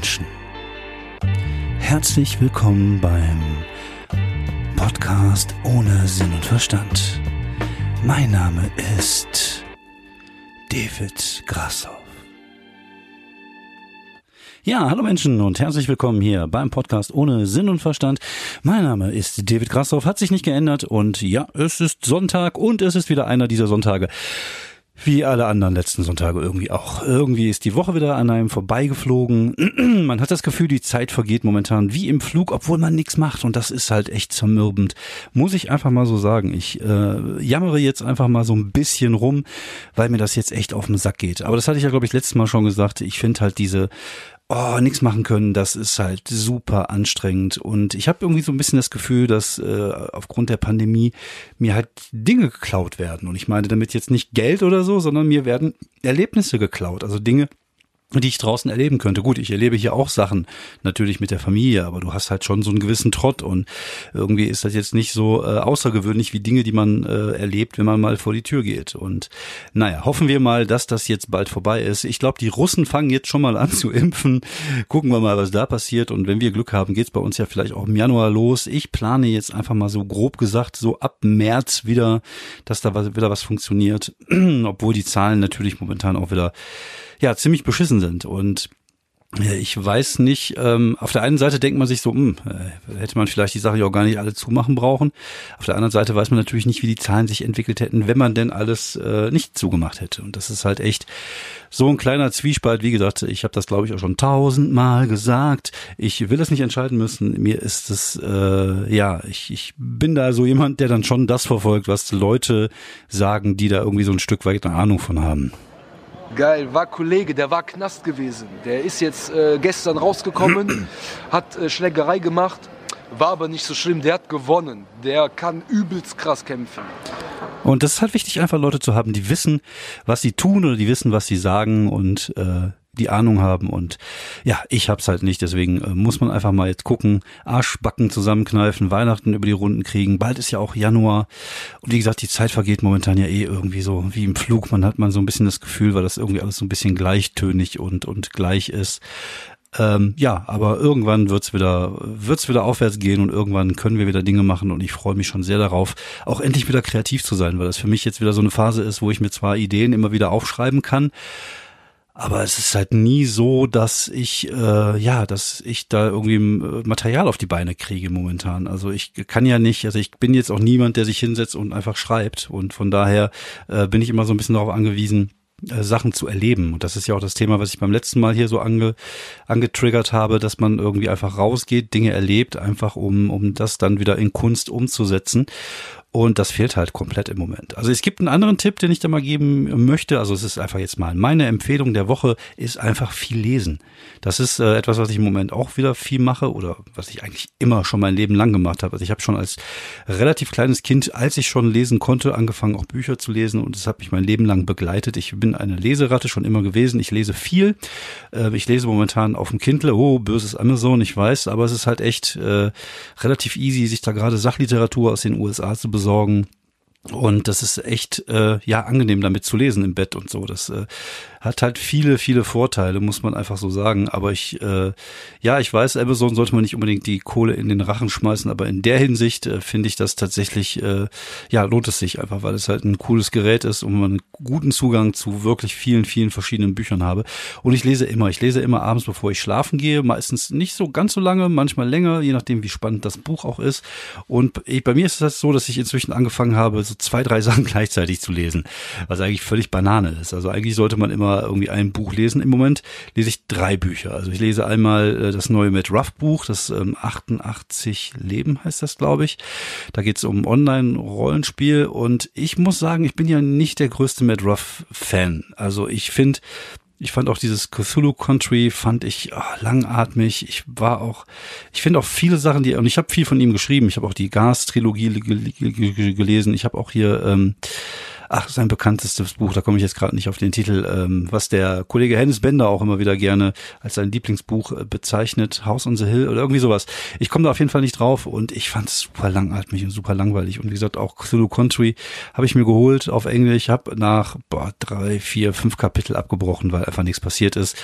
Menschen. Herzlich willkommen beim Podcast ohne Sinn und Verstand. Mein Name ist David Grassoff. Ja, hallo Menschen und herzlich willkommen hier beim Podcast ohne Sinn und Verstand. Mein Name ist David Grassoff, hat sich nicht geändert und ja, es ist Sonntag und es ist wieder einer dieser Sonntage, wie alle anderen letzten Sonntage irgendwie auch. Irgendwie ist die Woche wieder an einem vorbeigeflogen. man hat das Gefühl, die Zeit vergeht momentan wie im Flug, obwohl man nichts macht. Und das ist halt echt zermürbend. Muss ich einfach mal so sagen. Ich äh, jammere jetzt einfach mal so ein bisschen rum, weil mir das jetzt echt auf den Sack geht. Aber das hatte ich ja, glaube ich, letztes Mal schon gesagt. Ich finde halt diese oh, nichts machen können, das ist halt super anstrengend. Und ich habe irgendwie so ein bisschen das Gefühl, dass äh, aufgrund der Pandemie mir halt Dinge geklaut werden. Und ich meine damit jetzt nicht Geld oder so, sondern mir werden Erlebnisse geklaut. Also Dinge, die ich draußen erleben könnte. Gut, ich erlebe hier auch Sachen, natürlich mit der Familie, aber du hast halt schon so einen gewissen Trott und irgendwie ist das jetzt nicht so äh, außergewöhnlich wie Dinge, die man äh, erlebt, wenn man mal vor die Tür geht. Und naja, hoffen wir mal, dass das jetzt bald vorbei ist. Ich glaube, die Russen fangen jetzt schon mal an zu impfen. Gucken wir mal, was da passiert. Und wenn wir Glück haben, geht's bei uns ja vielleicht auch im Januar los. Ich plane jetzt einfach mal so grob gesagt, so ab März wieder, dass da wieder was funktioniert. Obwohl die Zahlen natürlich momentan auch wieder ja ziemlich beschissen sind. Und ich weiß nicht, ähm, auf der einen Seite denkt man sich so, mh, äh, hätte man vielleicht die Sache ja auch gar nicht alle zumachen brauchen. Auf der anderen Seite weiß man natürlich nicht, wie die Zahlen sich entwickelt hätten, wenn man denn alles äh, nicht zugemacht hätte. Und das ist halt echt so ein kleiner Zwiespalt. Wie gesagt, ich habe das, glaube ich, auch schon tausendmal gesagt. Ich will das nicht entscheiden müssen. Mir ist es, äh, ja, ich, ich bin da so jemand, der dann schon das verfolgt, was Leute sagen, die da irgendwie so ein Stück weit eine Ahnung von haben. Geil, war Kollege, der war Knast gewesen. Der ist jetzt äh, gestern rausgekommen, hat äh, Schlägerei gemacht, war aber nicht so schlimm. Der hat gewonnen. Der kann übelst krass kämpfen. Und das ist halt wichtig, einfach Leute zu haben, die wissen, was sie tun oder die wissen, was sie sagen und äh, die Ahnung haben und ja, ich hab's halt nicht, deswegen äh, muss man einfach mal jetzt gucken, Arschbacken zusammenkneifen, Weihnachten über die Runden kriegen, bald ist ja auch Januar. Und wie gesagt, die Zeit vergeht momentan ja eh irgendwie so wie im Flug, man hat man so ein bisschen das Gefühl, weil das irgendwie alles so ein bisschen gleichtönig und und gleich ist. Ähm, ja, aber irgendwann wird's wieder, wird's wieder aufwärts gehen und irgendwann können wir wieder Dinge machen und ich freue mich schon sehr darauf, auch endlich wieder kreativ zu sein, weil das für mich jetzt wieder so eine Phase ist, wo ich mir zwar Ideen immer wieder aufschreiben kann, aber es ist halt nie so, dass ich äh, ja, dass ich da irgendwie äh, Material auf die Beine kriege momentan. Also ich kann ja nicht, also ich bin jetzt auch niemand, der sich hinsetzt und einfach schreibt. Und von daher äh, bin ich immer so ein bisschen darauf angewiesen, äh, Sachen zu erleben. Und das ist ja auch das Thema, was ich beim letzten Mal hier so ange, angetriggert habe, dass man irgendwie einfach rausgeht, Dinge erlebt, einfach um, um das dann wieder in Kunst umzusetzen. Und das fehlt halt komplett im Moment. Also es gibt einen anderen Tipp, den ich da mal geben möchte. Also es ist einfach jetzt mal meine Empfehlung der Woche, ist einfach viel lesen. Das ist äh, etwas, was ich im Moment auch wieder viel mache oder was ich eigentlich immer schon mein Leben lang gemacht habe. Also ich habe schon als relativ kleines Kind, als ich schon lesen konnte, angefangen auch Bücher zu lesen und das hat mich mein Leben lang begleitet. Ich bin eine Leseratte schon immer gewesen. Ich lese viel. Äh, ich lese momentan auf dem Kindle. Oh, böses Amazon, ich weiß, aber es ist halt echt äh, relativ easy, sich da gerade Sachliteratur aus den USA zu besorgen. Und das ist echt äh, ja angenehm damit zu lesen im Bett und so. Das äh, hat halt viele, viele Vorteile, muss man einfach so sagen. Aber ich, äh, ja, ich weiß, Amazon sollte man nicht unbedingt die Kohle in den Rachen schmeißen, aber in der Hinsicht äh, finde ich das tatsächlich, äh, ja, lohnt es sich einfach, weil es halt ein cooles Gerät ist und man einen guten Zugang zu wirklich vielen, vielen verschiedenen Büchern habe. Und ich lese immer, ich lese immer abends, bevor ich schlafen gehe, meistens nicht so ganz so lange, manchmal länger, je nachdem, wie spannend das Buch auch ist. Und ich, bei mir ist das so, dass ich inzwischen angefangen habe, so zwei, drei Sachen gleichzeitig zu lesen, was eigentlich völlig Banane ist. Also eigentlich sollte man immer irgendwie ein Buch lesen. Im Moment lese ich drei Bücher. Also ich lese einmal äh, das neue Matt Ruff Buch, das ähm, 88 Leben heißt das, glaube ich. Da geht es um Online-Rollenspiel und ich muss sagen, ich bin ja nicht der größte Matt Ruff-Fan. Also ich finde, ich fand auch dieses Cthulhu Country fand ich oh, langatmig. Ich war auch, ich finde auch viele Sachen, die und ich habe viel von ihm geschrieben. Ich habe auch die Gas Trilogie gelesen. Ich habe auch hier ähm, ach, sein bekanntestes Buch, da komme ich jetzt gerade nicht auf den Titel, ähm, was der Kollege Hennis Bender auch immer wieder gerne als sein Lieblingsbuch äh, bezeichnet, House on the Hill oder irgendwie sowas. Ich komme da auf jeden Fall nicht drauf und ich fand es super langatmig und super langweilig. Und wie gesagt, auch Cthulhu Country habe ich mir geholt auf Englisch, habe nach boah, drei, vier, fünf Kapitel abgebrochen, weil einfach nichts passiert ist.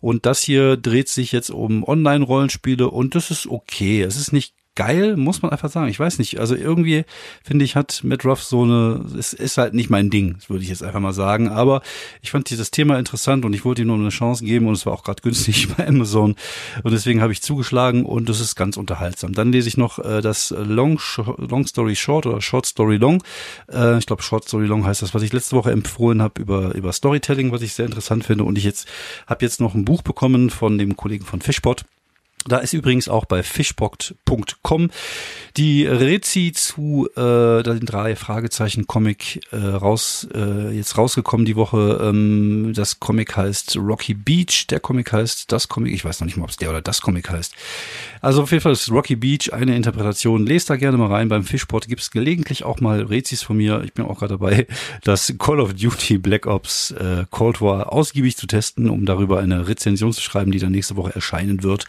Und das hier dreht sich jetzt um Online-Rollenspiele und das ist okay. Es ist nicht geil, muss man einfach sagen. Ich weiß nicht. Also irgendwie finde ich, hat Matt Ruff so eine, es ist halt nicht mein Ding, würde ich jetzt einfach mal sagen. Aber ich fand dieses Thema interessant und ich wollte ihm nur eine Chance geben und es war auch gerade günstig bei Amazon. Und deswegen habe ich zugeschlagen und es ist ganz unterhaltsam. Dann lese ich noch äh, das Long, Long Story Short oder Short Story Long. Äh, ich glaube, Short Story Long heißt das, was ich letzte Woche empfohlen habe über, über Storytelling, was ich sehr interessant finde. Und ich jetzt habe jetzt noch ein Buch bekommen von dem Kollegen von Fishbot da ist übrigens auch bei fishbox.com die Rezi zu äh, den drei Fragezeichen Comic äh, raus äh, jetzt rausgekommen die Woche. Ähm, das Comic heißt Rocky Beach, der Comic heißt das Comic. Ich weiß noch nicht mal, ob es der oder das Comic heißt. Also auf jeden Fall ist Rocky Beach eine Interpretation. Lest da gerne mal rein. Beim Fishpot gibt es gelegentlich auch mal Rezis von mir. Ich bin auch gerade dabei, das Call of Duty Black Ops äh, Cold War ausgiebig zu testen, um darüber eine Rezension zu schreiben, die dann nächste Woche erscheinen wird.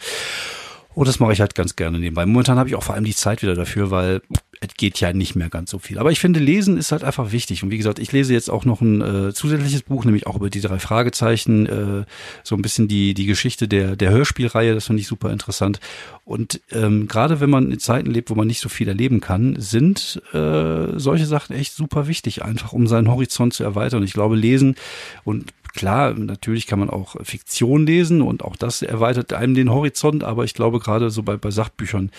Und das mache ich halt ganz gerne nebenbei. Momentan habe ich auch vor allem die Zeit wieder dafür, weil es geht ja nicht mehr ganz so viel. Aber ich finde, Lesen ist halt einfach wichtig. Und wie gesagt, ich lese jetzt auch noch ein äh, zusätzliches Buch, nämlich auch über die drei Fragezeichen, äh, so ein bisschen die, die Geschichte der, der Hörspielreihe, das finde ich super interessant. Und ähm, gerade wenn man in Zeiten lebt, wo man nicht so viel erleben kann, sind äh, solche Sachen echt super wichtig, einfach um seinen Horizont zu erweitern. Ich glaube, Lesen und Klar, natürlich kann man auch Fiktion lesen und auch das erweitert einem den Horizont, aber ich glaube gerade so bei, bei Sachbüchern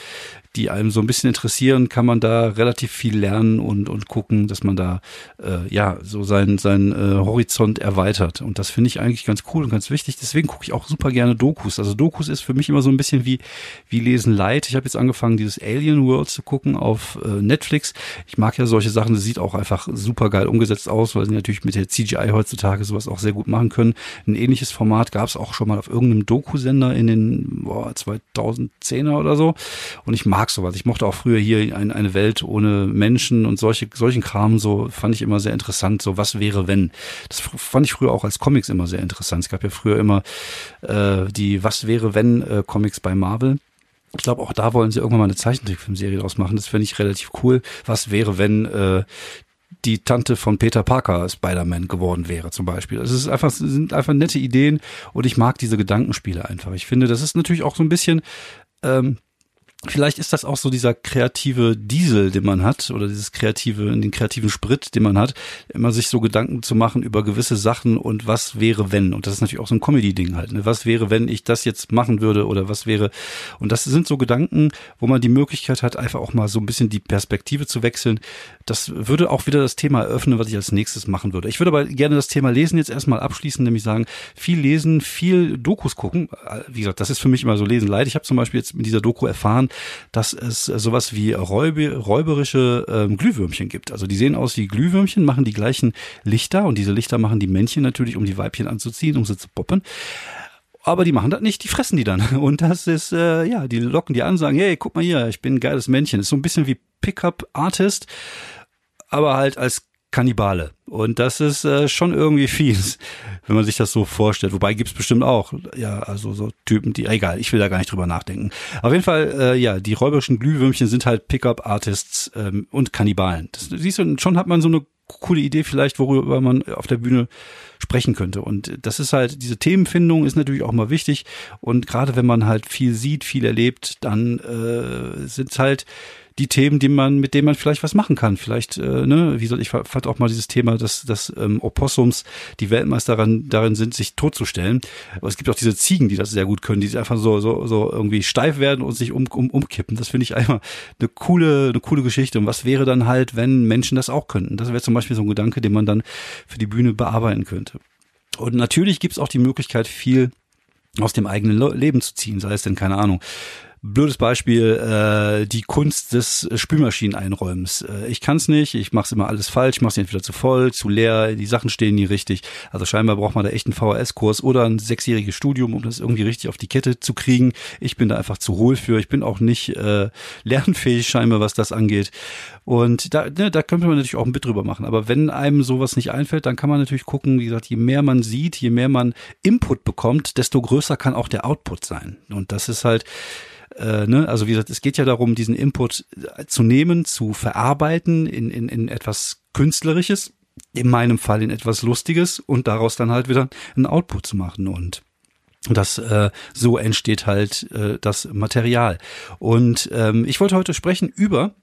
die einem so ein bisschen interessieren, kann man da relativ viel lernen und, und gucken, dass man da äh, ja so seinen sein, äh, Horizont erweitert. Und das finde ich eigentlich ganz cool und ganz wichtig. Deswegen gucke ich auch super gerne Dokus. Also Dokus ist für mich immer so ein bisschen wie, wie Lesen Light. Ich habe jetzt angefangen, dieses Alien World zu gucken auf äh, Netflix. Ich mag ja solche Sachen, das sieht auch einfach super geil umgesetzt aus, weil sie natürlich mit der CGI heutzutage sowas auch sehr gut machen können. Ein ähnliches Format gab es auch schon mal auf irgendeinem Doku-Sender in den boah, 2010er oder so. Und ich mag sowas. Ich mochte auch früher hier ein, eine Welt ohne Menschen und solche, solchen Kram, so fand ich immer sehr interessant. So, was wäre, wenn? Das fand ich früher auch als Comics immer sehr interessant. Es gab ja früher immer äh, die Was wäre, wenn äh, Comics bei Marvel. Ich glaube, auch da wollen sie irgendwann mal eine Zeichentrickfilmserie draus machen. Das fände ich relativ cool. Was wäre, wenn äh, die Tante von Peter Parker Spider-Man geworden wäre, zum Beispiel. Es ist einfach, sind einfach nette Ideen und ich mag diese Gedankenspiele einfach. Ich finde, das ist natürlich auch so ein bisschen ähm, Vielleicht ist das auch so dieser kreative Diesel, den man hat, oder dieses kreative, den kreativen Sprit, den man hat, immer sich so Gedanken zu machen über gewisse Sachen und was wäre, wenn. Und das ist natürlich auch so ein Comedy-Ding halt. Ne? Was wäre, wenn ich das jetzt machen würde oder was wäre. Und das sind so Gedanken, wo man die Möglichkeit hat, einfach auch mal so ein bisschen die Perspektive zu wechseln. Das würde auch wieder das Thema eröffnen, was ich als nächstes machen würde. Ich würde aber gerne das Thema Lesen jetzt erstmal abschließen, nämlich sagen, viel lesen, viel Dokus gucken. Wie gesagt, das ist für mich immer so Lesen leid. Ich habe zum Beispiel jetzt mit dieser Doku erfahren, dass es sowas wie räube, räuberische ähm, Glühwürmchen gibt. Also die sehen aus wie Glühwürmchen, machen die gleichen Lichter und diese Lichter machen die Männchen natürlich, um die Weibchen anzuziehen, um sie zu poppen. Aber die machen das nicht, die fressen die dann. Und das ist, äh, ja, die locken die an, sagen, hey, guck mal hier, ich bin ein geiles Männchen. Ist so ein bisschen wie Pickup-Artist, aber halt als Kannibale. Und das ist äh, schon irgendwie fies, wenn man sich das so vorstellt. Wobei gibt's bestimmt auch, ja, also so Typen, die, egal, ich will da gar nicht drüber nachdenken. Auf jeden Fall, äh, ja, die räuberischen Glühwürmchen sind halt Pickup-Artists ähm, und Kannibalen. Das, siehst du, schon hat man so eine coole Idee vielleicht, worüber man auf der Bühne sprechen könnte. Und das ist halt, diese Themenfindung ist natürlich auch mal wichtig. Und gerade wenn man halt viel sieht, viel erlebt, dann äh, sind halt die Themen, die man, mit denen man vielleicht was machen kann. Vielleicht, äh, ne, wie soll ich fand auch mal dieses Thema, dass, dass ähm, Opossums die Weltmeister darin, darin sind, sich totzustellen. Aber es gibt auch diese Ziegen, die das sehr gut können, die einfach so, so, so irgendwie steif werden und sich um, um, umkippen. Das finde ich einfach eine coole, eine coole Geschichte. Und was wäre dann halt, wenn Menschen das auch könnten? Das wäre zum Beispiel so ein Gedanke, den man dann für die Bühne bearbeiten könnte. Und natürlich gibt's auch die Möglichkeit, viel aus dem eigenen Leben zu ziehen, sei es denn, keine Ahnung, blödes Beispiel, äh, die Kunst des Spülmaschineneinräumens. Äh, ich kann es nicht, ich mache immer alles falsch, ich mache es entweder zu voll, zu leer, die Sachen stehen nie richtig. Also scheinbar braucht man da echt einen VHS-Kurs oder ein sechsjähriges Studium, um das irgendwie richtig auf die Kette zu kriegen. Ich bin da einfach zu hohl für, ich bin auch nicht äh, lernfähig scheinbar, was das angeht. Und da, ne, da könnte man natürlich auch ein Bit drüber machen. Aber wenn einem sowas nicht einfällt, dann kann man natürlich gucken, wie gesagt, je mehr man sieht, je mehr man Input bekommt, desto größer kann auch der Output sein. Und das ist halt, äh, ne, also wie gesagt, es geht ja darum, diesen Input zu nehmen, zu verarbeiten in, in, in etwas Künstlerisches, in meinem Fall in etwas Lustiges und daraus dann halt wieder einen Output zu machen. Und das äh, so entsteht halt äh, das Material. Und ähm, ich wollte heute sprechen über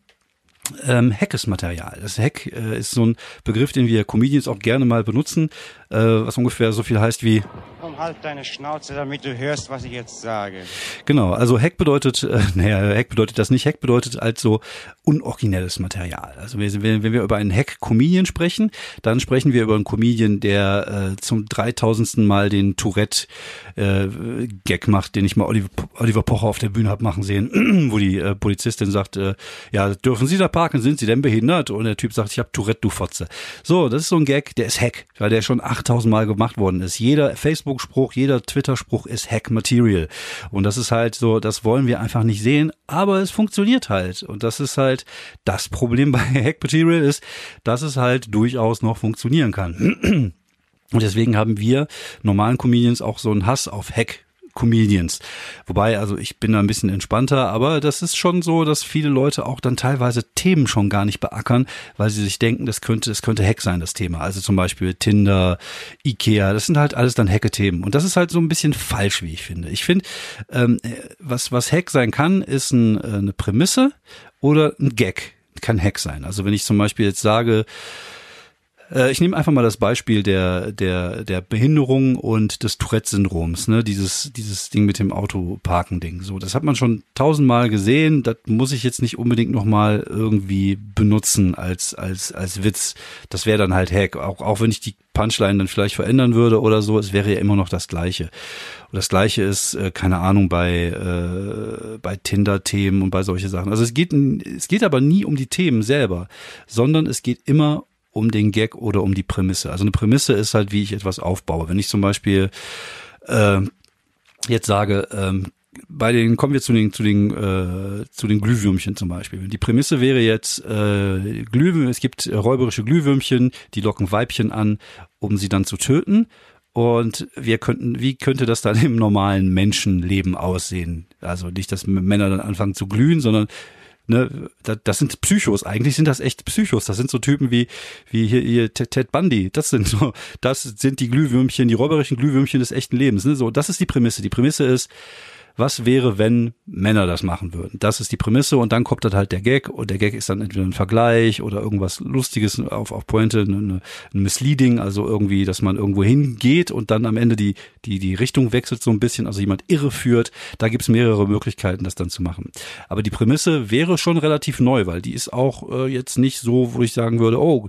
ähm, Hackes-Material. Das Hack äh, ist so ein Begriff, den wir Comedians auch gerne mal benutzen, äh, was ungefähr so viel heißt wie Komm, halt deine Schnauze, damit du hörst, was ich jetzt sage. Genau, also Hack bedeutet, äh, naja, Hack bedeutet das nicht. Hack bedeutet also unoriginelles Material. Also wenn, wenn wir über einen Hack-Comedian sprechen, dann sprechen wir über einen Comedian, der äh, zum dreitausendsten Mal den Tourette-Gag äh, macht, den ich mal Oliver, Oliver Pocher auf der Bühne hab machen sehen, wo die äh, Polizistin sagt, äh, ja, dürfen Sie da parken, sind Sie denn behindert? Und der Typ sagt, ich habe Tourette, du Fotze. So, das ist so ein Gag, der ist Hack, weil der schon 8000 Mal gemacht worden ist. Jeder Facebook-Spruch, jeder Twitter-Spruch ist Hack-Material. Und das ist halt so, das wollen wir einfach nicht sehen, aber es funktioniert halt. Und das ist halt das Problem bei Hack-Material ist, dass es halt durchaus noch funktionieren kann. Und deswegen haben wir normalen Comedians auch so einen Hass auf Hack Comedians. Wobei, also ich bin da ein bisschen entspannter, aber das ist schon so, dass viele Leute auch dann teilweise Themen schon gar nicht beackern, weil sie sich denken, das könnte, das könnte Hack sein, das Thema. Also zum Beispiel Tinder, Ikea, das sind halt alles dann Hacke-Themen. Und das ist halt so ein bisschen falsch, wie ich finde. Ich finde, ähm, was, was Hack sein kann, ist ein, äh, eine Prämisse oder ein Gag. Kann Hack sein. Also wenn ich zum Beispiel jetzt sage, äh, ich nehme einfach mal das Beispiel der, der, der Behinderung und des Tourette-Syndroms, ne? Dieses, dieses Ding mit dem Autoparken-Ding. So, das hat man schon tausendmal gesehen. Das muss ich jetzt nicht unbedingt nochmal irgendwie benutzen als, als, als Witz. Das wäre dann halt Hack. Auch, auch wenn ich die Punchline dann vielleicht verändern würde oder so, es wäre ja immer noch das Gleiche. Und das Gleiche ist, äh, keine Ahnung, bei, äh, bei Tinder-Themen und bei solche Sachen. Also es geht, es geht aber nie um die Themen selber, sondern es geht immer um den Gag oder um die Prämisse. Also eine Prämisse ist halt, wie ich etwas aufbaue. Wenn ich zum Beispiel äh, jetzt sage, ähm, bei den kommen wir zu den zu den äh, zu den Glühwürmchen zum Beispiel. Die Prämisse wäre jetzt äh, Glühwürmchen. Es gibt räuberische Glühwürmchen, die locken Weibchen an, um sie dann zu töten. Und wir könnten, wie könnte das dann im normalen Menschenleben aussehen? Also nicht, dass Männer dann anfangen zu glühen, sondern ne, das sind Psychos. Eigentlich sind das echt Psychos. Das sind so Typen wie, wie hier, hier Ted Bundy. Das sind so, das sind die Glühwürmchen, die räuberischen Glühwürmchen des echten Lebens. Ne? So, das ist die Prämisse. Die Prämisse ist, was wäre, wenn Männer das machen würden? Das ist die Prämisse und dann kommt dann halt der Gag und der Gag ist dann entweder ein Vergleich oder irgendwas Lustiges auf, auf Pointe, eine, ein Misleading, also irgendwie, dass man irgendwo hingeht und dann am Ende die, die, die Richtung wechselt so ein bisschen, also jemand irreführt. Da gibt's mehrere Möglichkeiten, das dann zu machen. Aber die Prämisse wäre schon relativ neu, weil die ist auch äh, jetzt nicht so, wo ich sagen würde, oh,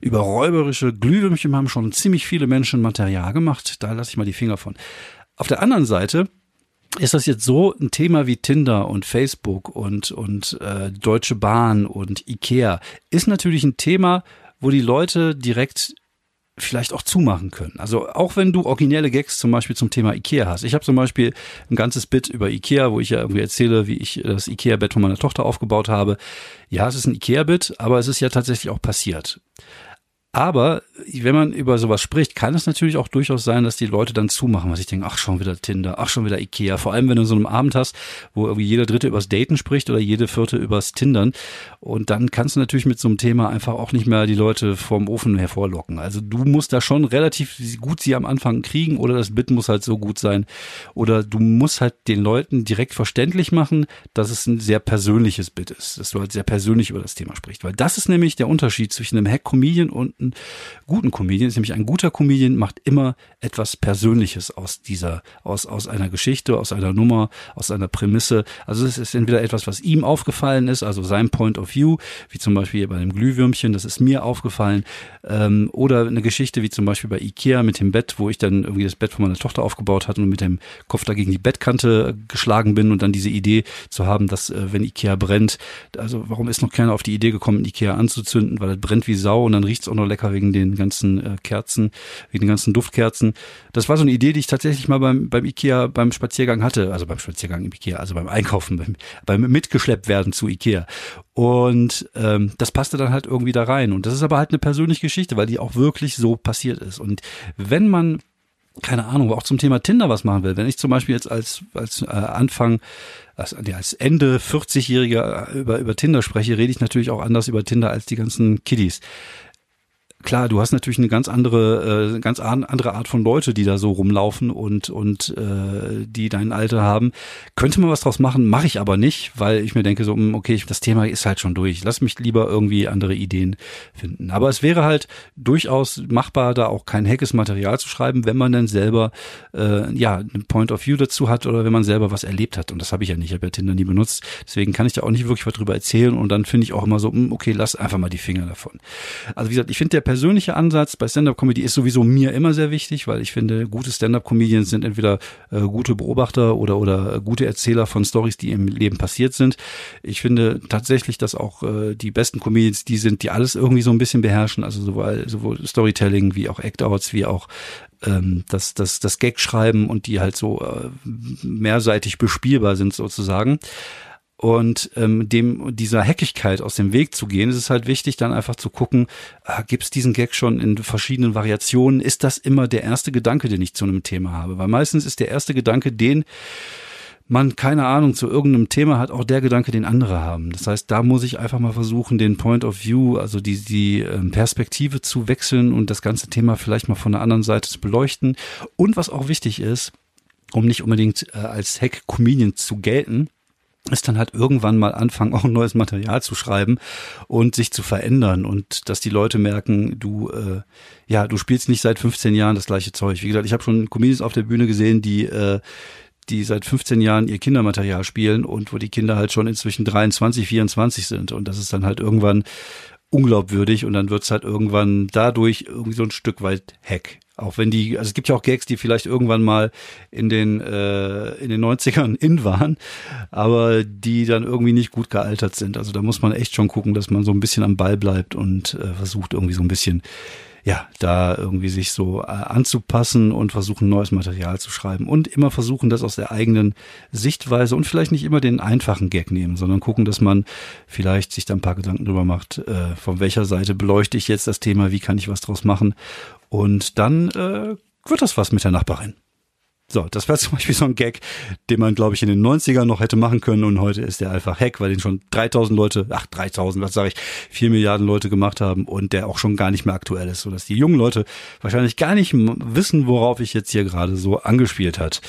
über räuberische Glühwürmchen haben schon ziemlich viele Menschen Material gemacht. Da lasse ich mal die Finger von. Auf der anderen Seite ist das jetzt so ein Thema wie Tinder und Facebook und, und äh, Deutsche Bahn und Ikea, ist natürlich ein Thema, wo die Leute direkt vielleicht auch zumachen können. Also auch wenn du originelle Gags zum Beispiel zum Thema Ikea hast. Ich habe zum Beispiel ein ganzes Bit über Ikea, wo ich ja irgendwie erzähle, wie ich das Ikea-Bett von meiner Tochter aufgebaut habe. Ja, es ist ein Ikea-Bit, aber es ist ja tatsächlich auch passiert. Aber wenn man über sowas spricht, kann es natürlich auch durchaus sein, dass die Leute dann zumachen, was ich denke, ach schon wieder Tinder, ach schon wieder Ikea. Vor allem, wenn du so einen Abend hast, wo irgendwie jeder Dritte übers Daten spricht oder jede Vierte übers Tindern. Und dann kannst du natürlich mit so einem Thema einfach auch nicht mehr die Leute vom Ofen hervorlocken. Also du musst da schon relativ gut sie am Anfang kriegen oder das Bit muss halt so gut sein. Oder du musst halt den Leuten direkt verständlich machen, dass es ein sehr persönliches Bit ist, dass du halt sehr persönlich über das Thema sprichst. Weil das ist nämlich der Unterschied zwischen einem Hack-Comedian und einen guten Comedian ist. Nämlich ein guter Comedian macht immer etwas Persönliches aus dieser, aus, aus einer Geschichte, aus einer Nummer, aus einer Prämisse. Also es ist entweder etwas, was ihm aufgefallen ist, also sein Point of View, wie zum Beispiel bei dem Glühwürmchen, das ist mir aufgefallen, ähm, oder eine Geschichte wie zum Beispiel bei Ikea mit dem Bett, wo ich dann irgendwie das Bett von meiner Tochter aufgebaut hatte und mit dem Kopf da gegen die Bettkante geschlagen bin und dann diese Idee zu haben, dass äh, wenn Ikea brennt, also warum ist noch keiner auf die Idee gekommen, Ikea anzuzünden, weil es brennt wie Sau und dann riecht's auch noch lecker wegen den ganzen äh, Kerzen, wegen den ganzen Duftkerzen. Das war so eine Idee, die ich tatsächlich mal beim, beim Ikea beim Spaziergang hatte, also beim Spaziergang im Ikea, also beim Einkaufen, beim, beim mitgeschleppt werden zu Ikea. Und ähm, das passte dann halt irgendwie da rein. Und das ist aber halt eine persönliche Geschichte, weil die auch wirklich so passiert ist. Und wenn man keine Ahnung, auch zum Thema Tinder was machen will. Wenn ich zum Beispiel jetzt als, als äh, Anfang, als, als Ende 40-Jähriger über, über Tinder spreche, rede ich natürlich auch anders über Tinder als die ganzen Kiddies klar, du hast natürlich eine ganz andere, äh, ganz andere Art von Leute, die da so rumlaufen und und äh, die dein Alter haben. Könnte man was draus machen, mache ich aber nicht, weil ich mir denke so, hm, okay, das Thema ist halt schon durch. Lass mich lieber irgendwie andere Ideen finden. Aber es wäre halt durchaus machbar, da auch kein hackes Material zu schreiben, wenn man dann selber äh, ja ein Point of View dazu hat oder wenn man selber was erlebt hat. Und das habe ich ja nicht. Ich habe ja Tinder nie benutzt. Deswegen kann ich da auch nicht wirklich was drüber erzählen. Und dann finde ich auch immer so, hm, okay, lass einfach mal die Finger davon. Also wie gesagt, ich finde der persönliche Ansatz. Bei Stand-up-Comedy ist sowieso mir immer sehr wichtig, weil ich finde, gute Stand-up-Comedians sind entweder äh, gute Beobachter oder oder gute Erzähler von Stories, die im Leben passiert sind. Ich finde tatsächlich, dass auch äh, die besten Comedians die sind, die alles irgendwie so ein bisschen beherrschen, also sowohl, sowohl Storytelling wie auch Act-Outs, wie auch ähm, das, das, das Gag schreiben und die halt so äh, mehrseitig bespielbar sind sozusagen und ähm, dem dieser Hackigkeit aus dem Weg zu gehen, ist es halt wichtig, dann einfach zu gucken, äh, gibt es diesen Gag schon in verschiedenen Variationen? Ist das immer der erste Gedanke, den ich zu einem Thema habe? Weil meistens ist der erste Gedanke, den man keine Ahnung zu irgendeinem Thema hat, auch der Gedanke, den andere haben. Das heißt, da muss ich einfach mal versuchen, den Point of View, also die, die ähm, Perspektive zu wechseln und das ganze Thema vielleicht mal von der anderen Seite zu beleuchten. Und was auch wichtig ist, um nicht unbedingt äh, als Hack-Comedian zu gelten, ist dann halt irgendwann mal anfangen, auch ein neues Material zu schreiben und sich zu verändern und dass die Leute merken, du, äh, ja, du spielst nicht seit 15 Jahren das gleiche Zeug. Wie gesagt, ich habe schon Comedians auf der Bühne gesehen, die äh, die seit 15 Jahren ihr Kindermaterial spielen und wo die Kinder halt schon inzwischen 23, 24 sind und das ist dann halt irgendwann unglaubwürdig und dann wird's halt irgendwann dadurch irgendwie so ein Stück weit Hack. Auch wenn die, also es gibt ja auch Gags, die vielleicht irgendwann mal in den, äh, in den 90ern in waren, aber die dann irgendwie nicht gut gealtert sind. Also da muss man echt schon gucken, dass man so ein bisschen am Ball bleibt und äh, versucht irgendwie so ein bisschen ja, da irgendwie sich so äh, anzupassen und versuchen, neues Material zu schreiben und immer versuchen, das aus der eigenen Sichtweise und vielleicht nicht immer den einfachen Gag nehmen, sondern gucken, dass man vielleicht sich da ein paar Gedanken drüber macht, äh, von welcher Seite beleuchte ich jetzt das Thema, wie kann ich was draus machen und dann äh, wird das was mit der Nachbarin. So, das wäre zum Beispiel so ein Gag, den man, glaube ich, in den 90ern noch hätte machen können und heute ist der einfach Hack, weil den schon 3000 Leute, ach 3000, was sage ich, 4 Milliarden Leute gemacht haben und der auch schon gar nicht mehr aktuell ist, sodass die jungen Leute wahrscheinlich gar nicht wissen, worauf ich jetzt hier gerade so angespielt hat.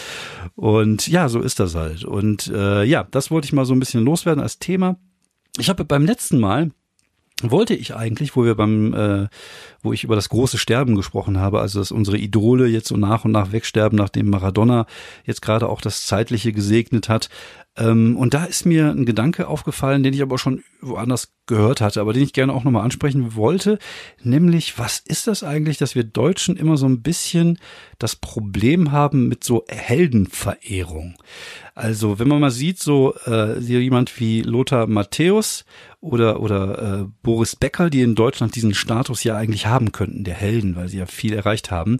Und ja, so ist das halt. Und äh, ja, das wollte ich mal so ein bisschen loswerden als Thema. Ich habe beim letzten Mal wollte ich eigentlich, wo wir beim, äh, wo ich über das große Sterben gesprochen habe, also dass unsere Idole jetzt so nach und nach wegsterben, nachdem Maradona jetzt gerade auch das Zeitliche gesegnet hat. Ähm, und da ist mir ein Gedanke aufgefallen, den ich aber schon woanders gehört hatte, aber den ich gerne auch nochmal ansprechen wollte, nämlich, was ist das eigentlich, dass wir Deutschen immer so ein bisschen das Problem haben mit so Heldenverehrung? Also, wenn man mal sieht, so äh, jemand wie Lothar Matthäus, oder, oder äh, Boris Becker, die in Deutschland diesen Status ja eigentlich haben könnten, der Helden, weil sie ja viel erreicht haben.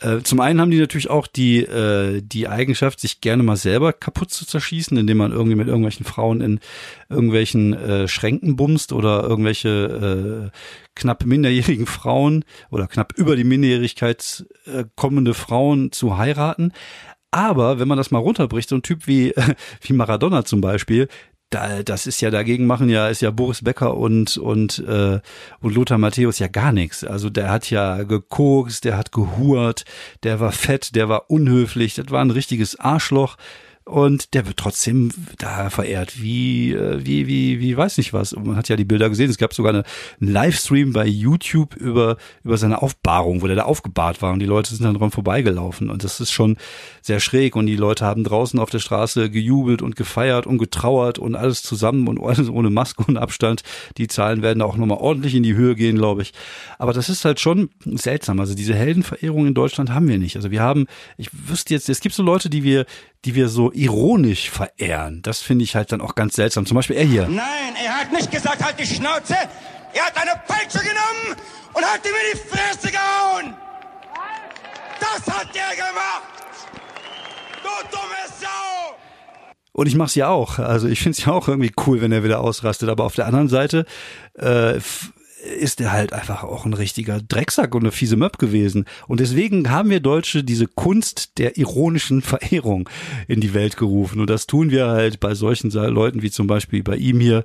Äh, zum einen haben die natürlich auch die, äh, die Eigenschaft, sich gerne mal selber kaputt zu zerschießen, indem man irgendwie mit irgendwelchen Frauen in irgendwelchen äh, Schränken bumst oder irgendwelche äh, knapp minderjährigen Frauen oder knapp über die Minderjährigkeit äh, kommende Frauen zu heiraten. Aber wenn man das mal runterbricht, so ein Typ wie, wie Maradona zum Beispiel, da, das ist ja dagegen machen ja ist ja Boris Becker und und äh, und Lothar Matthäus ja gar nichts. Also der hat ja gekokst, der hat gehurt, der war fett, der war unhöflich, das war ein richtiges Arschloch und der wird trotzdem da verehrt, wie, äh, wie, wie, wie, weiß nicht was. Und man hat ja die Bilder gesehen. Es gab sogar eine, einen Livestream bei YouTube über, über seine Aufbahrung, wo der da aufgebahrt war und die Leute sind dann dran vorbeigelaufen. Und das ist schon sehr schräg. Und die Leute haben draußen auf der Straße gejubelt und gefeiert und getrauert und alles zusammen und alles ohne Maske und Abstand. Die Zahlen werden auch nochmal ordentlich in die Höhe gehen, glaube ich. Aber das ist halt schon seltsam. Also diese Heldenverehrung in Deutschland haben wir nicht. Also wir haben, ich wüsste jetzt, es gibt so Leute, die wir, die wir so ironisch verehren. Das finde ich halt dann auch ganz seltsam. Zum Beispiel er hier. Nein, er hat nicht gesagt, halt die Schnauze. Er hat eine Peitsche genommen und hat ihm in die Fresse gehauen. Das hat er gemacht. Du dumme Sau. Und ich mache es ja auch. Also ich finde es ja auch irgendwie cool, wenn er wieder ausrastet. Aber auf der anderen Seite äh, ist er halt einfach auch ein richtiger Drecksack und eine fiese Möb gewesen. Und deswegen haben wir Deutsche diese Kunst der ironischen Verehrung in die Welt gerufen. Und das tun wir halt bei solchen Leuten wie zum Beispiel bei ihm hier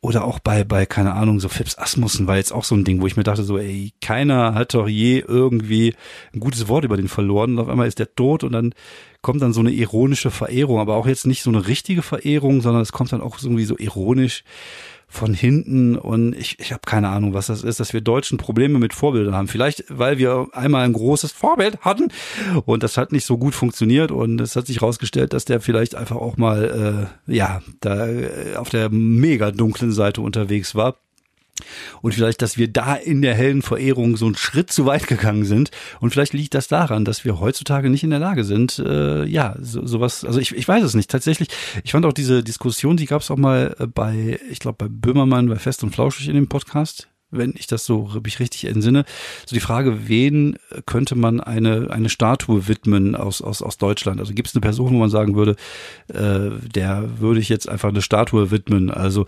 oder auch bei, bei, keine Ahnung, so Phipps Asmussen war jetzt auch so ein Ding, wo ich mir dachte, so, ey, keiner hat doch je irgendwie ein gutes Wort über den verloren und auf einmal ist der tot und dann kommt dann so eine ironische Verehrung, aber auch jetzt nicht so eine richtige Verehrung, sondern es kommt dann auch irgendwie so ironisch von hinten und ich, ich habe keine Ahnung, was das ist, dass wir Deutschen Probleme mit Vorbildern haben. Vielleicht, weil wir einmal ein großes Vorbild hatten und das hat nicht so gut funktioniert und es hat sich herausgestellt, dass der vielleicht einfach auch mal äh, ja da äh, auf der mega dunklen Seite unterwegs war. Und vielleicht, dass wir da in der hellen Verehrung so einen Schritt zu weit gegangen sind. Und vielleicht liegt das daran, dass wir heutzutage nicht in der Lage sind, äh, ja, so, sowas, also ich, ich weiß es nicht. Tatsächlich, ich fand auch diese Diskussion, die gab es auch mal äh, bei, ich glaube, bei Böhmermann, bei Fest und Flauschig in dem Podcast wenn ich das so mich richtig entsinne, so die Frage, wen könnte man eine eine Statue widmen aus aus aus Deutschland? Also gibt es eine Person, wo man sagen würde, äh, der würde ich jetzt einfach eine Statue widmen? Also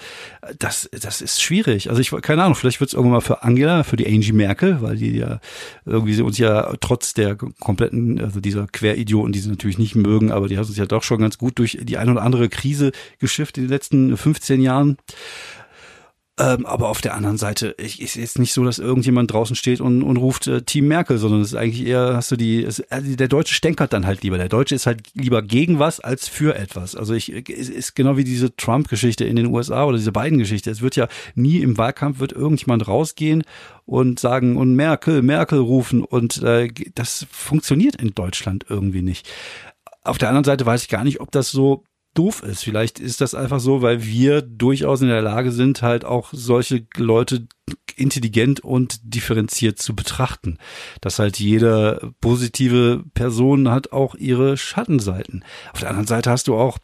das das ist schwierig. Also ich keine Ahnung, vielleicht wird es irgendwann mal für Angela, für die Angie Merkel, weil die ja irgendwie sie uns ja trotz der kompletten also dieser Queridioten, die sie natürlich nicht mögen, aber die hat uns ja doch schon ganz gut durch die ein oder andere Krise geschifft in den letzten 15 Jahren. Ähm, aber auf der anderen Seite ich, ist jetzt nicht so, dass irgendjemand draußen steht und, und ruft äh, Team Merkel, sondern es ist eigentlich eher, hast du die, es, also der Deutsche stänkert dann halt lieber. Der Deutsche ist halt lieber gegen was als für etwas. Also ich, es ist genau wie diese Trump-Geschichte in den USA oder diese beiden Geschichte. Es wird ja nie im Wahlkampf wird irgendjemand rausgehen und sagen und Merkel, Merkel rufen und äh, das funktioniert in Deutschland irgendwie nicht. Auf der anderen Seite weiß ich gar nicht, ob das so doof ist. Vielleicht ist das einfach so, weil wir durchaus in der Lage sind, halt auch solche Leute intelligent und differenziert zu betrachten. Dass halt jede positive Person hat auch ihre Schattenseiten. Auf der anderen Seite hast du auch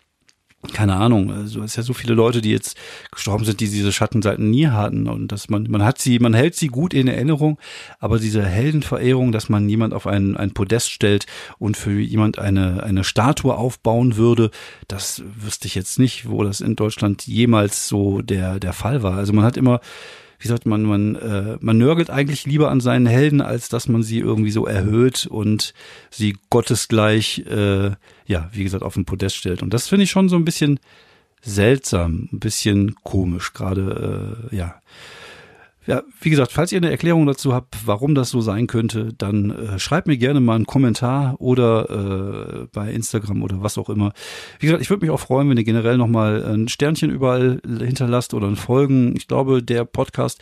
keine Ahnung, also es ist ja so viele Leute, die jetzt gestorben sind, die diese Schattenseiten nie hatten und dass man man hat sie, man hält sie gut in Erinnerung, aber diese Heldenverehrung, dass man jemand auf ein, ein Podest stellt und für jemand eine eine Statue aufbauen würde, das wüsste ich jetzt nicht, wo das in Deutschland jemals so der der Fall war. Also man hat immer wie sagt man, man, äh, man nörgelt eigentlich lieber an seinen Helden, als dass man sie irgendwie so erhöht und sie gottesgleich, äh, ja, wie gesagt, auf den Podest stellt. Und das finde ich schon so ein bisschen seltsam, ein bisschen komisch, gerade, äh, ja. Ja, wie gesagt, falls ihr eine Erklärung dazu habt, warum das so sein könnte, dann äh, schreibt mir gerne mal einen Kommentar oder äh, bei Instagram oder was auch immer. Wie gesagt, ich würde mich auch freuen, wenn ihr generell nochmal ein Sternchen überall hinterlasst oder ein Folgen. Ich glaube, der Podcast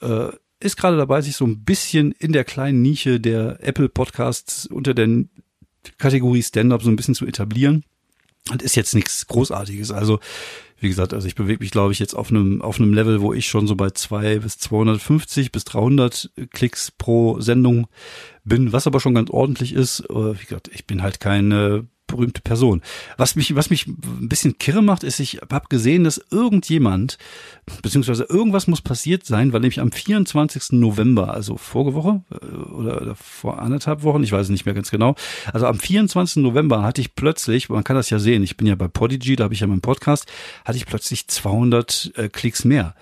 äh, ist gerade dabei, sich so ein bisschen in der kleinen Nische der Apple Podcasts unter der Kategorie Stand-up so ein bisschen zu etablieren. Das ist jetzt nichts Großartiges. Also wie gesagt, also ich bewege mich, glaube ich, jetzt auf einem, auf einem Level, wo ich schon so bei zwei bis 250 bis 300 Klicks pro Sendung bin, was aber schon ganz ordentlich ist. Wie gesagt, ich bin halt keine berühmte Person. Was mich, was mich ein bisschen kirre macht, ist, ich habe gesehen, dass irgendjemand, beziehungsweise irgendwas muss passiert sein, weil nämlich am 24. November, also vorige Woche äh, oder, oder vor anderthalb Wochen, ich weiß es nicht mehr ganz genau, also am 24. November hatte ich plötzlich, man kann das ja sehen, ich bin ja bei Podigy, da habe ich ja meinen Podcast, hatte ich plötzlich 200 äh, Klicks mehr.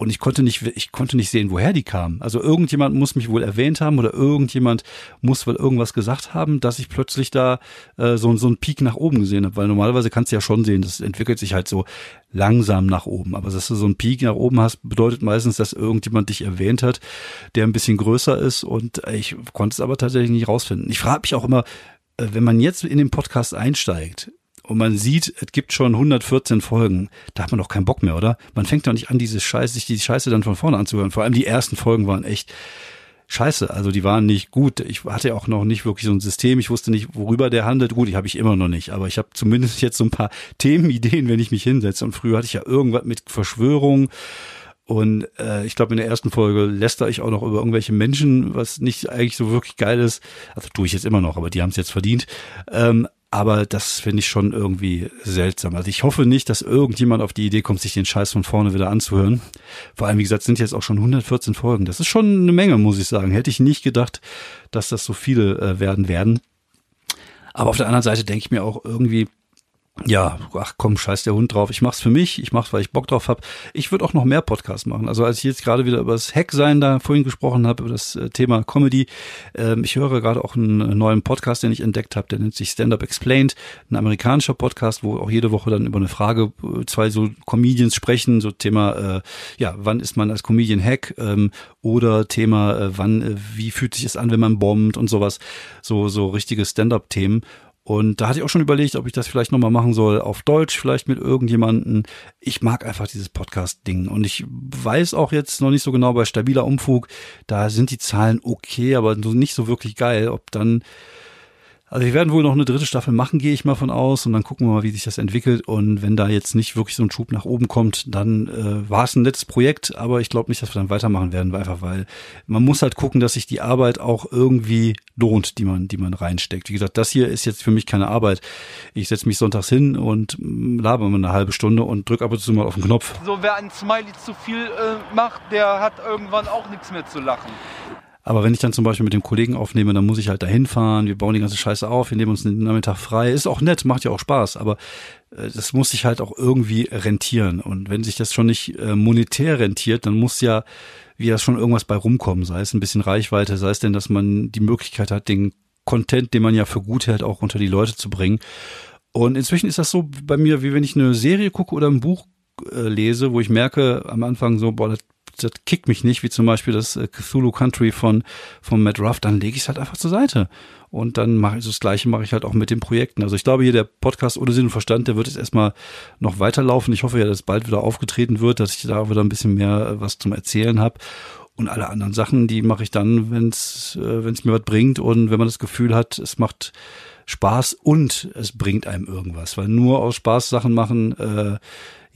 Und ich konnte nicht, ich konnte nicht sehen, woher die kamen. Also irgendjemand muss mich wohl erwähnt haben oder irgendjemand muss wohl irgendwas gesagt haben, dass ich plötzlich da äh, so, so einen Peak nach oben gesehen habe. Weil normalerweise kannst du ja schon sehen, das entwickelt sich halt so langsam nach oben. Aber dass du so einen Peak nach oben hast, bedeutet meistens, dass irgendjemand dich erwähnt hat, der ein bisschen größer ist. Und ich konnte es aber tatsächlich nicht rausfinden. Ich frage mich auch immer, äh, wenn man jetzt in den Podcast einsteigt, und man sieht, es gibt schon 114 Folgen, da hat man doch keinen Bock mehr, oder? Man fängt doch nicht an, diese Scheiße, sich die Scheiße dann von vorne anzuhören. Vor allem die ersten Folgen waren echt scheiße. Also die waren nicht gut. Ich hatte auch noch nicht wirklich so ein System. Ich wusste nicht, worüber der handelt. Gut, die habe ich immer noch nicht. Aber ich habe zumindest jetzt so ein paar Themenideen, wenn ich mich hinsetze. Und früher hatte ich ja irgendwas mit Verschwörung. Und äh, ich glaube, in der ersten Folge läster ich auch noch über irgendwelche Menschen, was nicht eigentlich so wirklich geil ist. Also tue ich jetzt immer noch, aber die haben es jetzt verdient. Ähm, aber das finde ich schon irgendwie seltsam. Also ich hoffe nicht, dass irgendjemand auf die Idee kommt, sich den Scheiß von vorne wieder anzuhören. Vor allem, wie gesagt, sind jetzt auch schon 114 Folgen. Das ist schon eine Menge, muss ich sagen. Hätte ich nicht gedacht, dass das so viele äh, werden werden. Aber auf der anderen Seite denke ich mir auch irgendwie, ja, ach komm, scheiß der Hund drauf. Ich mach's für mich, ich mach's, weil ich Bock drauf hab. Ich würde auch noch mehr Podcasts machen. Also als ich jetzt gerade wieder über das Hack-Sein da vorhin gesprochen habe, über das äh, Thema Comedy, ähm, ich höre gerade auch einen neuen Podcast, den ich entdeckt habe, der nennt sich Stand Up Explained, ein amerikanischer Podcast, wo auch jede Woche dann über eine Frage äh, zwei so Comedians sprechen, so Thema, äh, ja, wann ist man als Comedian Hack ähm, oder Thema, äh, wann, äh, wie fühlt sich es an, wenn man bombt und sowas, so so richtige Stand-Up-Themen. Und da hatte ich auch schon überlegt, ob ich das vielleicht nochmal machen soll, auf Deutsch, vielleicht mit irgendjemanden. Ich mag einfach dieses Podcast-Ding. Und ich weiß auch jetzt noch nicht so genau bei stabiler Umfug, da sind die Zahlen okay, aber nicht so wirklich geil, ob dann also wir werden wohl noch eine dritte Staffel machen, gehe ich mal von aus. Und dann gucken wir mal, wie sich das entwickelt. Und wenn da jetzt nicht wirklich so ein Schub nach oben kommt, dann äh, war es ein nettes Projekt. Aber ich glaube nicht, dass wir dann weitermachen werden, einfach weil man muss halt gucken, dass sich die Arbeit auch irgendwie lohnt, die man, die man reinsteckt. Wie gesagt, das hier ist jetzt für mich keine Arbeit. Ich setze mich sonntags hin und mm, laber mal eine halbe Stunde und drücke ab und zu mal auf den Knopf. So, wer ein Smiley zu viel äh, macht, der hat irgendwann auch nichts mehr zu lachen. Aber wenn ich dann zum Beispiel mit dem Kollegen aufnehme, dann muss ich halt dahin fahren, wir bauen die ganze Scheiße auf, wir nehmen uns den Nachmittag frei. Ist auch nett, macht ja auch Spaß, aber äh, das muss sich halt auch irgendwie rentieren. Und wenn sich das schon nicht äh, monetär rentiert, dann muss ja wie das schon irgendwas bei rumkommen, sei es ein bisschen Reichweite, sei es denn, dass man die Möglichkeit hat, den Content, den man ja für gut hält, auch unter die Leute zu bringen. Und inzwischen ist das so bei mir, wie wenn ich eine Serie gucke oder ein Buch äh, lese, wo ich merke am Anfang so, boah, das das kickt mich nicht, wie zum Beispiel das äh, Cthulhu Country von, von Matt Ruff, dann lege ich es halt einfach zur Seite. Und dann mache ich das Gleiche mache ich halt auch mit den Projekten. Also ich glaube hier der Podcast ohne Sinn und Verstand, der wird jetzt erstmal noch weiterlaufen. Ich hoffe ja, dass bald wieder aufgetreten wird, dass ich da wieder ein bisschen mehr äh, was zum Erzählen habe. Und alle anderen Sachen, die mache ich dann, wenn es äh, mir was bringt und wenn man das Gefühl hat, es macht Spaß und es bringt einem irgendwas. Weil nur aus Spaß Sachen machen, äh,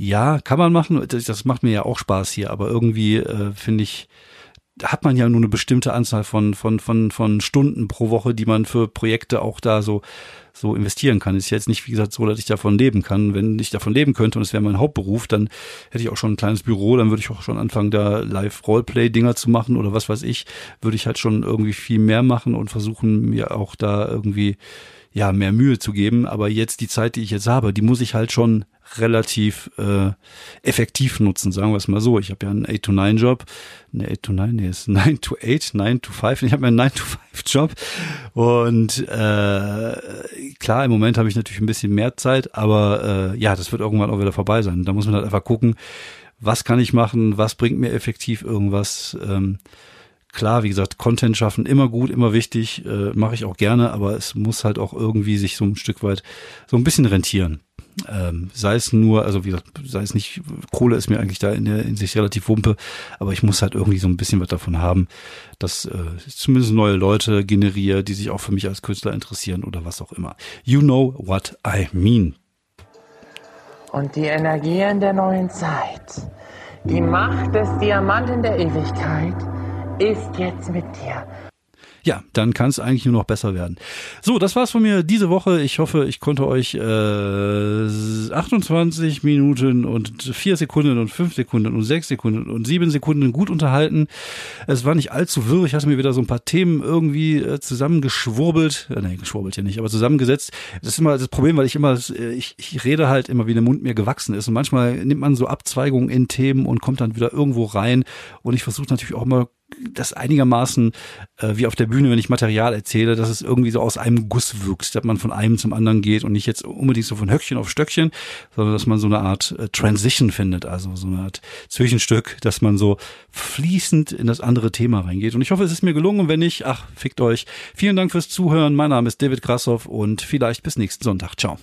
ja, kann man machen. Das macht mir ja auch Spaß hier, aber irgendwie äh, finde ich, hat man ja nur eine bestimmte Anzahl von, von, von, von Stunden pro Woche, die man für Projekte auch da so, so investieren kann. Ist jetzt nicht, wie gesagt, so, dass ich davon leben kann. Wenn ich davon leben könnte und es wäre mein Hauptberuf, dann hätte ich auch schon ein kleines Büro, dann würde ich auch schon anfangen, da Live-Roleplay-Dinger zu machen oder was weiß ich, würde ich halt schon irgendwie viel mehr machen und versuchen, mir auch da irgendwie ja, mehr Mühe zu geben. Aber jetzt die Zeit, die ich jetzt habe, die muss ich halt schon relativ äh, effektiv nutzen, sagen wir es mal so. Ich habe ja einen 8-to-9-Job. Ne, 8-to-9, nee, ist 9-to-8, 9-to-5. Ich habe einen 9-to-5-Job. Und äh, klar, im Moment habe ich natürlich ein bisschen mehr Zeit, aber äh, ja, das wird irgendwann auch wieder vorbei sein. Da muss man halt einfach gucken, was kann ich machen, was bringt mir effektiv irgendwas. Ähm, klar, wie gesagt, Content schaffen immer gut, immer wichtig, äh, mache ich auch gerne, aber es muss halt auch irgendwie sich so ein Stück weit so ein bisschen rentieren. Ähm, sei es nur, also wie gesagt, sei es nicht, Kohle ist mir eigentlich da in der in sich relativ wumpe, aber ich muss halt irgendwie so ein bisschen was davon haben, dass äh, zumindest neue Leute generiere, die sich auch für mich als Künstler interessieren oder was auch immer. You know what I mean. Und die Energien der neuen Zeit, die Macht des Diamanten der Ewigkeit, ist jetzt mit dir. Ja, dann kann es eigentlich nur noch besser werden. So, das war's von mir diese Woche. Ich hoffe, ich konnte euch äh, 28 Minuten und 4 Sekunden und 5 Sekunden und 6 Sekunden und 7 Sekunden gut unterhalten. Es war nicht allzu wirr. Ich hatte mir wieder so ein paar Themen irgendwie äh, zusammengeschwurbelt. Äh, nee, geschwurbelt ja nicht, aber zusammengesetzt. Das ist immer das Problem, weil ich immer, äh, ich, ich rede halt immer, wie der Mund mir gewachsen ist. Und manchmal nimmt man so Abzweigungen in Themen und kommt dann wieder irgendwo rein. Und ich versuche natürlich auch immer das einigermaßen äh, wie auf der Bühne, wenn ich Material erzähle, dass es irgendwie so aus einem Guss wirkt, dass man von einem zum anderen geht und nicht jetzt unbedingt so von Höckchen auf Stöckchen, sondern dass man so eine Art äh, Transition findet, also so eine Art Zwischenstück, dass man so fließend in das andere Thema reingeht. Und ich hoffe, es ist mir gelungen. Und wenn nicht, ach, fickt euch. Vielen Dank fürs Zuhören. Mein Name ist David Krassoff und vielleicht bis nächsten Sonntag. Ciao.